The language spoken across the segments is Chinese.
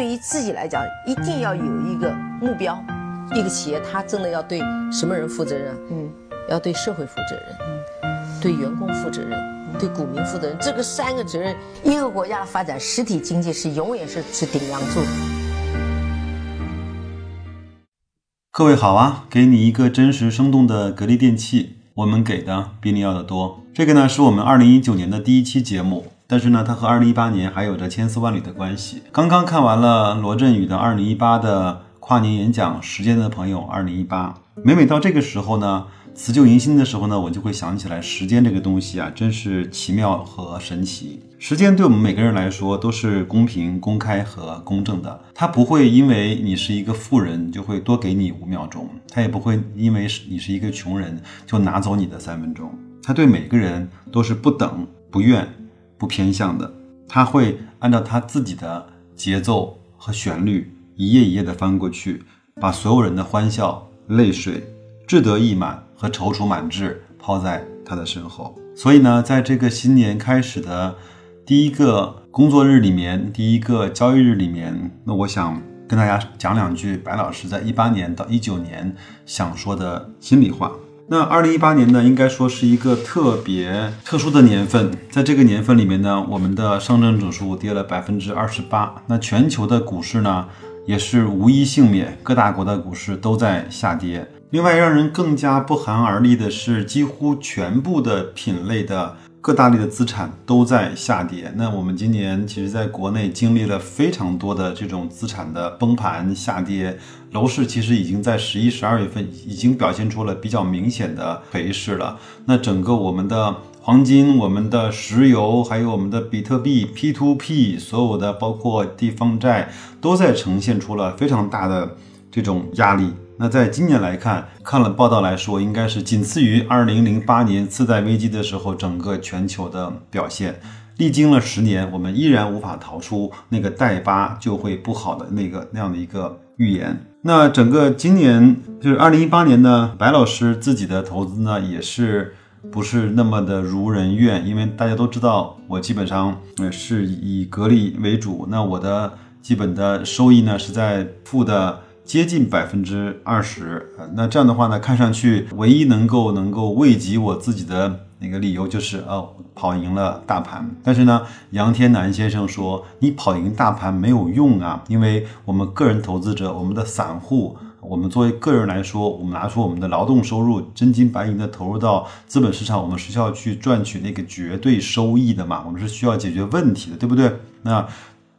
对于自己来讲，一定要有一个目标。一个企业，它真的要对什么人负责任？嗯，要对社会负责任，嗯，对员工负责任，对股民负责任。这个三个责任，一个国家的发展，实体经济是永远是是顶梁柱。各位好啊，给你一个真实生动的格力电器，我们给的比你要的多。这个呢，是我们二零一九年的第一期节目。但是呢，它和二零一八年还有着千丝万缕的关系。刚刚看完了罗振宇的二零一八的跨年演讲，《时间的朋友》二零一八。每每到这个时候呢，辞旧迎新的时候呢，我就会想起来，时间这个东西啊，真是奇妙和神奇。时间对我们每个人来说都是公平、公开和公正的。它不会因为你是一个富人就会多给你五秒钟，它也不会因为你是一个穷人就拿走你的三分钟。它对每个人都是不等、不怨。不偏向的，他会按照他自己的节奏和旋律，一页一页的翻过去，把所有人的欢笑、泪水、志得意满和踌躇满志抛在他的身后。所以呢，在这个新年开始的第一个工作日里面，第一个交易日里面，那我想跟大家讲两句白老师在一八年到一九年想说的心里话。那二零一八年呢，应该说是一个特别特殊的年份。在这个年份里面呢，我们的上证指数跌了百分之二十八。那全球的股市呢，也是无一幸免，各大国的股市都在下跌。另外，让人更加不寒而栗的是，几乎全部的品类的。各大类的资产都在下跌。那我们今年其实在国内经历了非常多的这种资产的崩盘下跌，楼市其实已经在十一、十二月份已经表现出了比较明显的颓势了。那整个我们的黄金、我们的石油，还有我们的比特币 P2P，所有的包括地方债，都在呈现出了非常大的这种压力。那在今年来看，看了报道来说，应该是仅次于二零零八年次贷危机的时候整个全球的表现。历经了十年，我们依然无法逃出那个贷疤就会不好的那个那样的一个预言。那整个今年就是二零一八年呢，白老师自己的投资呢也是不是那么的如人愿，因为大家都知道，我基本上呃是以格力为主，那我的基本的收益呢是在负的。接近百分之二十，那这样的话呢，看上去唯一能够能够慰藉我自己的那个理由就是哦，跑赢了大盘。但是呢，杨天南先生说，你跑赢大盘没有用啊，因为我们个人投资者，我们的散户，我们作为个人来说，我们拿出我们的劳动收入，真金白银的投入到资本市场，我们是需要去赚取那个绝对收益的嘛，我们是需要解决问题的，对不对？那。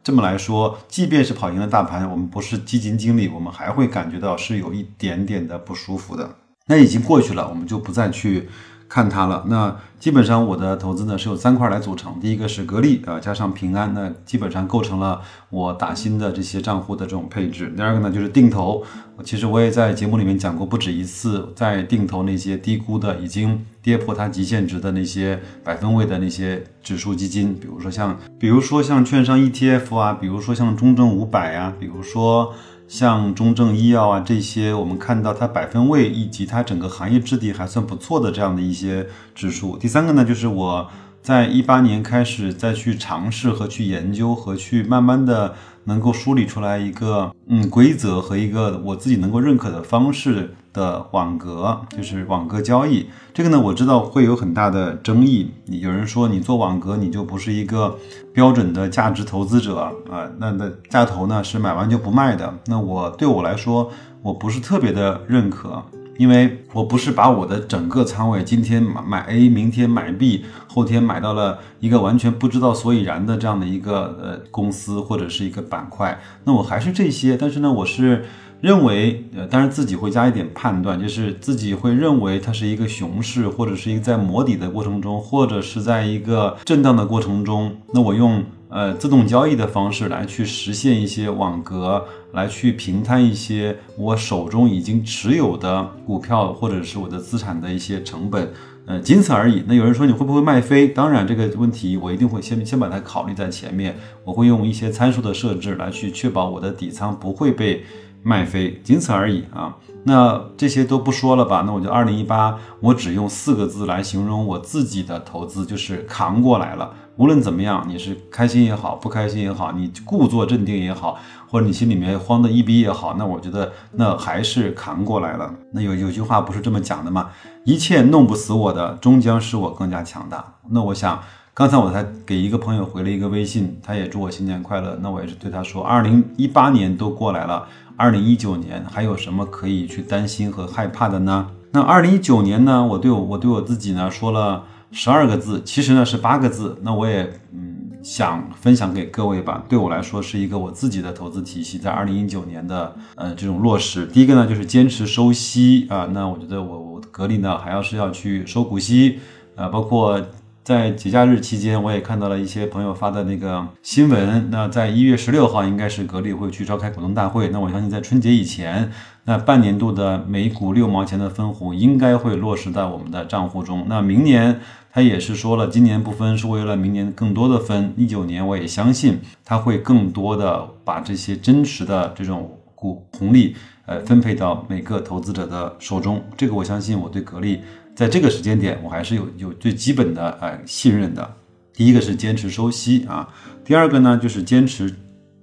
这么来说，即便是跑赢了大盘，我们不是基金经理，我们还会感觉到是有一点点的不舒服的。那已经过去了，我们就不再去。看它了，那基本上我的投资呢是有三块来组成，第一个是格力啊，加上平安，那基本上构成了我打新的这些账户的这种配置。第二个呢就是定投，其实我也在节目里面讲过不止一次，在定投那些低估的、已经跌破它极限值的那些百分位的那些指数基金，比如说像，比如说像券商 ETF 啊，比如说像中证五百啊，比如说。像中证医药啊这些，我们看到它百分位以及它整个行业质地还算不错的这样的一些指数。第三个呢，就是我在一八年开始再去尝试和去研究和去慢慢的。能够梳理出来一个嗯规则和一个我自己能够认可的方式的网格，就是网格交易。这个呢，我知道会有很大的争议。有人说你做网格你就不是一个标准的价值投资者啊，那那价投呢是买完就不卖的。那我对我来说，我不是特别的认可。因为我不是把我的整个仓位今天买买 A，明天买 B，后天买到了一个完全不知道所以然的这样的一个呃公司或者是一个板块，那我还是这些，但是呢，我是认为，呃，当然自己会加一点判断，就是自己会认为它是一个熊市，或者是一个在磨底的过程中，或者是在一个震荡的过程中，那我用。呃，自动交易的方式来去实现一些网格，来去平摊一些我手中已经持有的股票或者是我的资产的一些成本，呃，仅此而已。那有人说你会不会卖飞？当然，这个问题我一定会先先把它考虑在前面，我会用一些参数的设置来去确保我的底仓不会被卖飞，仅此而已啊。那这些都不说了吧？那我就二零一八，我只用四个字来形容我自己的投资，就是扛过来了。无论怎么样，你是开心也好，不开心也好，你故作镇定也好，或者你心里面慌的一逼也好，那我觉得那还是扛过来了。那有有句话不是这么讲的吗？一切弄不死我的，终将使我更加强大。那我想，刚才我才给一个朋友回了一个微信，他也祝我新年快乐。那我也是对他说，二零一八年都过来了，二零一九年还有什么可以去担心和害怕的呢？那二零一九年呢，我对我我对我自己呢说了。十二个字，其实呢是八个字。那我也嗯想分享给各位吧。对我来说是一个我自己的投资体系，在二零一九年的呃这种落实。第一个呢就是坚持收息啊。那我觉得我我格力呢还要是要去收股息啊，包括。在节假日期间，我也看到了一些朋友发的那个新闻。那在一月十六号，应该是格力会去召开股东大会。那我相信，在春节以前，那半年度的每股六毛钱的分红应该会落实在我们的账户中。那明年他也是说了，今年不分是为了明年更多的分。一九年，我也相信他会更多的把这些真实的这种股红利，呃，分配到每个投资者的手中。这个我相信，我对格力。在这个时间点，我还是有有最基本的呃信任的。第一个是坚持收息啊，第二个呢就是坚持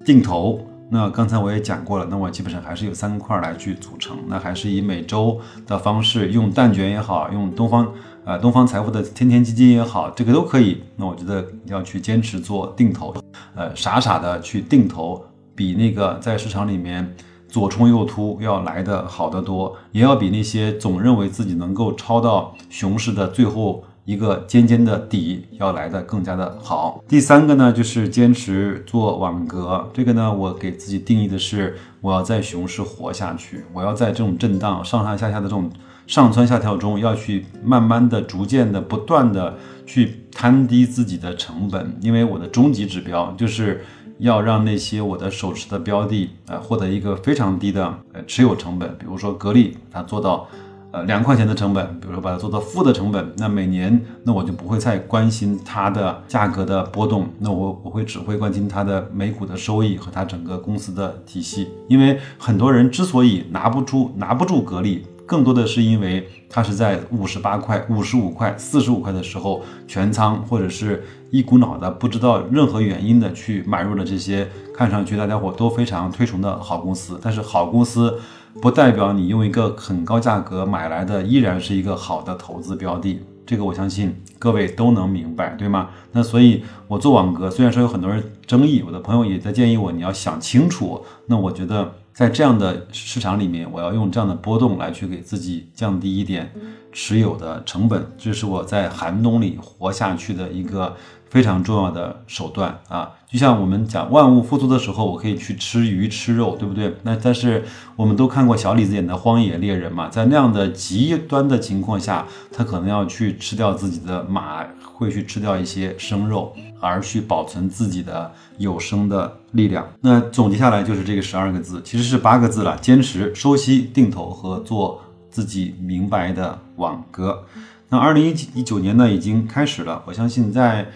定投。那刚才我也讲过了，那我基本上还是有三块来去组成。那还是以每周的方式，用蛋卷也好，用东方呃东方财富的天天基金也好，这个都可以。那我觉得要去坚持做定投，呃傻傻的去定投，比那个在市场里面。左冲右突要来的好得多，也要比那些总认为自己能够抄到熊市的最后一个尖尖的底要来的更加的好。第三个呢，就是坚持做网格。这个呢，我给自己定义的是，我要在熊市活下去，我要在这种震荡上上下下的这种上蹿下跳中，要去慢慢的、逐渐的、不断的去摊低自己的成本，因为我的终极指标就是。要让那些我的手持的标的，呃，获得一个非常低的呃持有成本，比如说格力，它做到，呃两块钱的成本，比如说把它做到负的成本，那每年那我就不会再关心它的价格的波动，那我我会只会关心它的每股的收益和它整个公司的体系，因为很多人之所以拿不出拿不住格力。更多的是因为它是在五十八块、五十五块、四十五块的时候全仓，或者是一股脑的不知道任何原因的去买入了这些看上去大家伙都非常推崇的好公司。但是好公司不代表你用一个很高价格买来的依然是一个好的投资标的。这个我相信各位都能明白，对吗？那所以，我做网格虽然说有很多人争议，我的朋友也在建议我，你要想清楚。那我觉得。在这样的市场里面，我要用这样的波动来去给自己降低一点持有的成本，这是我在寒冬里活下去的一个非常重要的手段啊！就像我们讲万物复苏的时候，我可以去吃鱼吃肉，对不对？那但是我们都看过小李子演的《荒野猎人》嘛，在那样的极端的情况下，他可能要去吃掉自己的马，会去吃掉一些生肉。而去保存自己的有生的力量。那总结下来就是这个十二个字，其实是八个字了：坚持、收息、定投和做自己明白的网格。那二零一九年呢，已经开始了。我相信，在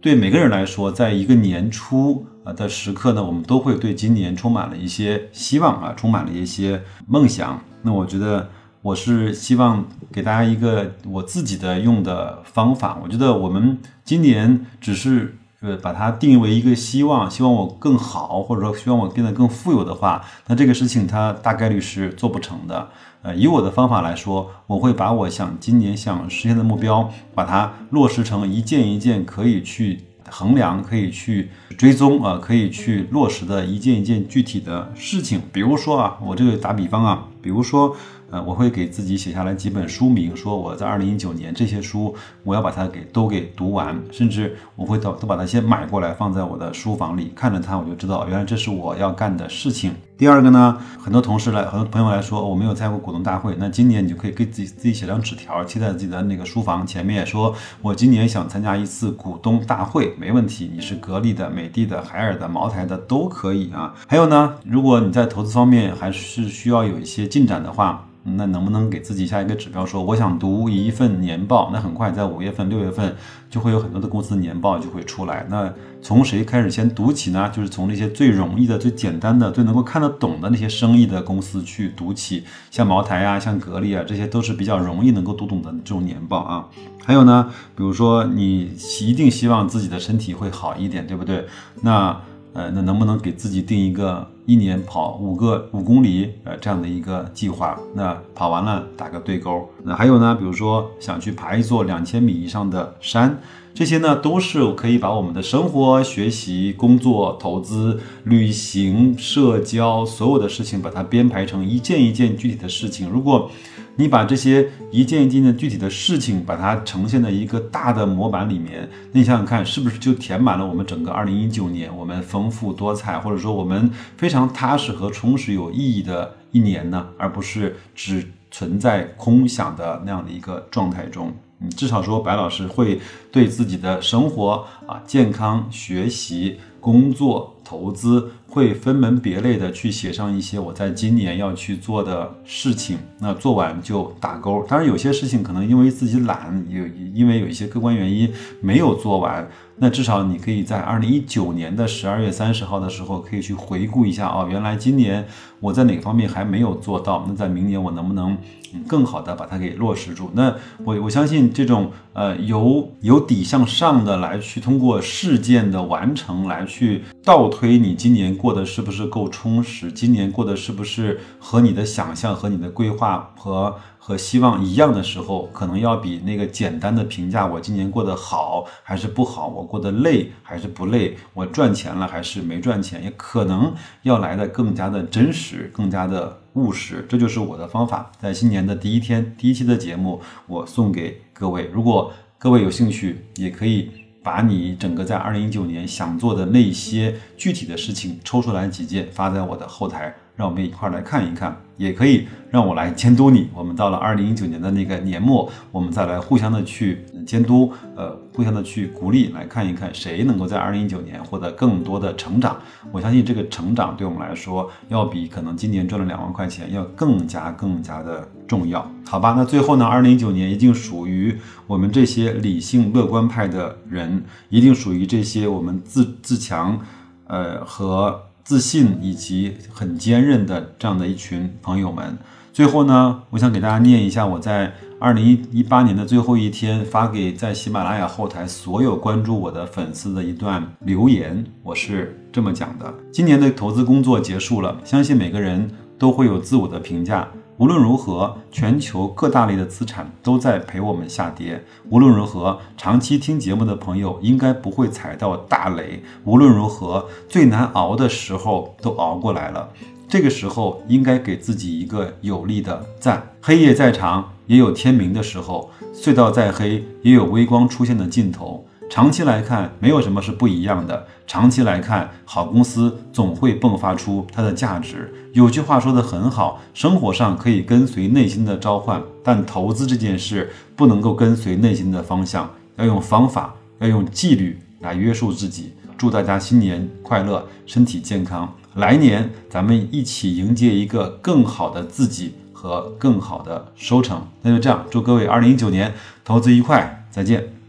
对每个人来说，在一个年初啊的时刻呢，我们都会对今年充满了一些希望啊，充满了一些梦想。那我觉得。我是希望给大家一个我自己的用的方法。我觉得我们今年只是呃把它定义为一个希望，希望我更好，或者说希望我变得更富有的话，那这个事情它大概率是做不成的。呃，以我的方法来说，我会把我想今年想实现的目标，把它落实成一件一件可以去衡量、可以去追踪啊，可以去落实的一件一件具体的事情。比如说啊，我这个打比方啊，比如说。呃，我会给自己写下来几本书名，说我在二零一九年这些书，我要把它给都给读完，甚至我会都都把它先买过来放在我的书房里，看着它我就知道，原来这是我要干的事情。第二个呢，很多同事来，很多朋友来说，我没有参加过股东大会，那今年你就可以给自己自己写张纸条，贴在自己的那个书房前面，说我今年想参加一次股东大会，没问题，你是格力的、美的的、海尔的、茅台的都可以啊。还有呢，如果你在投资方面还是需要有一些进展的话。那能不能给自己下一个指标，说我想读一份年报？那很快在五月份、六月份就会有很多的公司年报就会出来。那从谁开始先读起呢？就是从那些最容易的、最简单的、最能够看得懂的那些生意的公司去读起，像茅台啊，像格力啊，这些都是比较容易能够读懂的这种年报啊。还有呢，比如说你一定希望自己的身体会好一点，对不对？那呃，那能不能给自己定一个一年跑五个五公里呃这样的一个计划？那跑完了打个对勾。那还有呢，比如说想去爬一座两千米以上的山，这些呢都是可以把我们的生活、学习、工作、投资、旅行、社交所有的事情把它编排成一件一件具体的事情。如果你把这些一件一件的具体的事情，把它呈现在一个大的模板里面，那你想想看，是不是就填满了我们整个二零一九年我们丰富多彩，或者说我们非常踏实和充实有意义的一年呢？而不是只存在空想的那样的一个状态中。嗯，至少说白老师会对自己的生活啊、健康、学习、工作。投资会分门别类的去写上一些我在今年要去做的事情，那做完就打勾。当然，有些事情可能因为自己懒，有因为有一些客观原因没有做完。那至少你可以在二零一九年的十二月三十号的时候，可以去回顾一下哦，原来今年我在哪个方面还没有做到？那在明年我能不能更好的把它给落实住？那我我相信这种呃由由底向上的来去通过事件的完成来去倒推你今年过得是不是够充实？今年过得是不是和你的想象和你的规划和？和希望一样的时候，可能要比那个简单的评价我今年过得好还是不好，我过得累还是不累，我赚钱了还是没赚钱，也可能要来的更加的真实，更加的务实。这就是我的方法，在新年的第一天，第一期的节目，我送给各位。如果各位有兴趣，也可以把你整个在二零一九年想做的那些具体的事情抽出来几件，发在我的后台。让我们一块儿来看一看，也可以让我来监督你。我们到了二零一九年的那个年末，我们再来互相的去监督，呃，互相的去鼓励，来看一看谁能够在二零一九年获得更多的成长。我相信这个成长对我们来说，要比可能今年赚了两万块钱要更加更加的重要，好吧？那最后呢，二零一九年一定属于我们这些理性乐观派的人，一定属于这些我们自自强，呃和。自信以及很坚韧的这样的一群朋友们，最后呢，我想给大家念一下我在二零一八年的最后一天发给在喜马拉雅后台所有关注我的粉丝的一段留言。我是这么讲的：今年的投资工作结束了，相信每个人都会有自我的评价。无论如何，全球各大类的资产都在陪我们下跌。无论如何，长期听节目的朋友应该不会踩到大雷。无论如何，最难熬的时候都熬过来了。这个时候应该给自己一个有力的赞。黑夜再长，也有天明的时候；隧道再黑，也有微光出现的尽头。长期来看，没有什么是不一样的。长期来看，好公司总会迸发出它的价值。有句话说得很好，生活上可以跟随内心的召唤，但投资这件事不能够跟随内心的方向，要用方法，要用纪律来约束自己。祝大家新年快乐，身体健康，来年咱们一起迎接一个更好的自己和更好的收成。那就这样，祝各位二零一九年投资愉快，再见。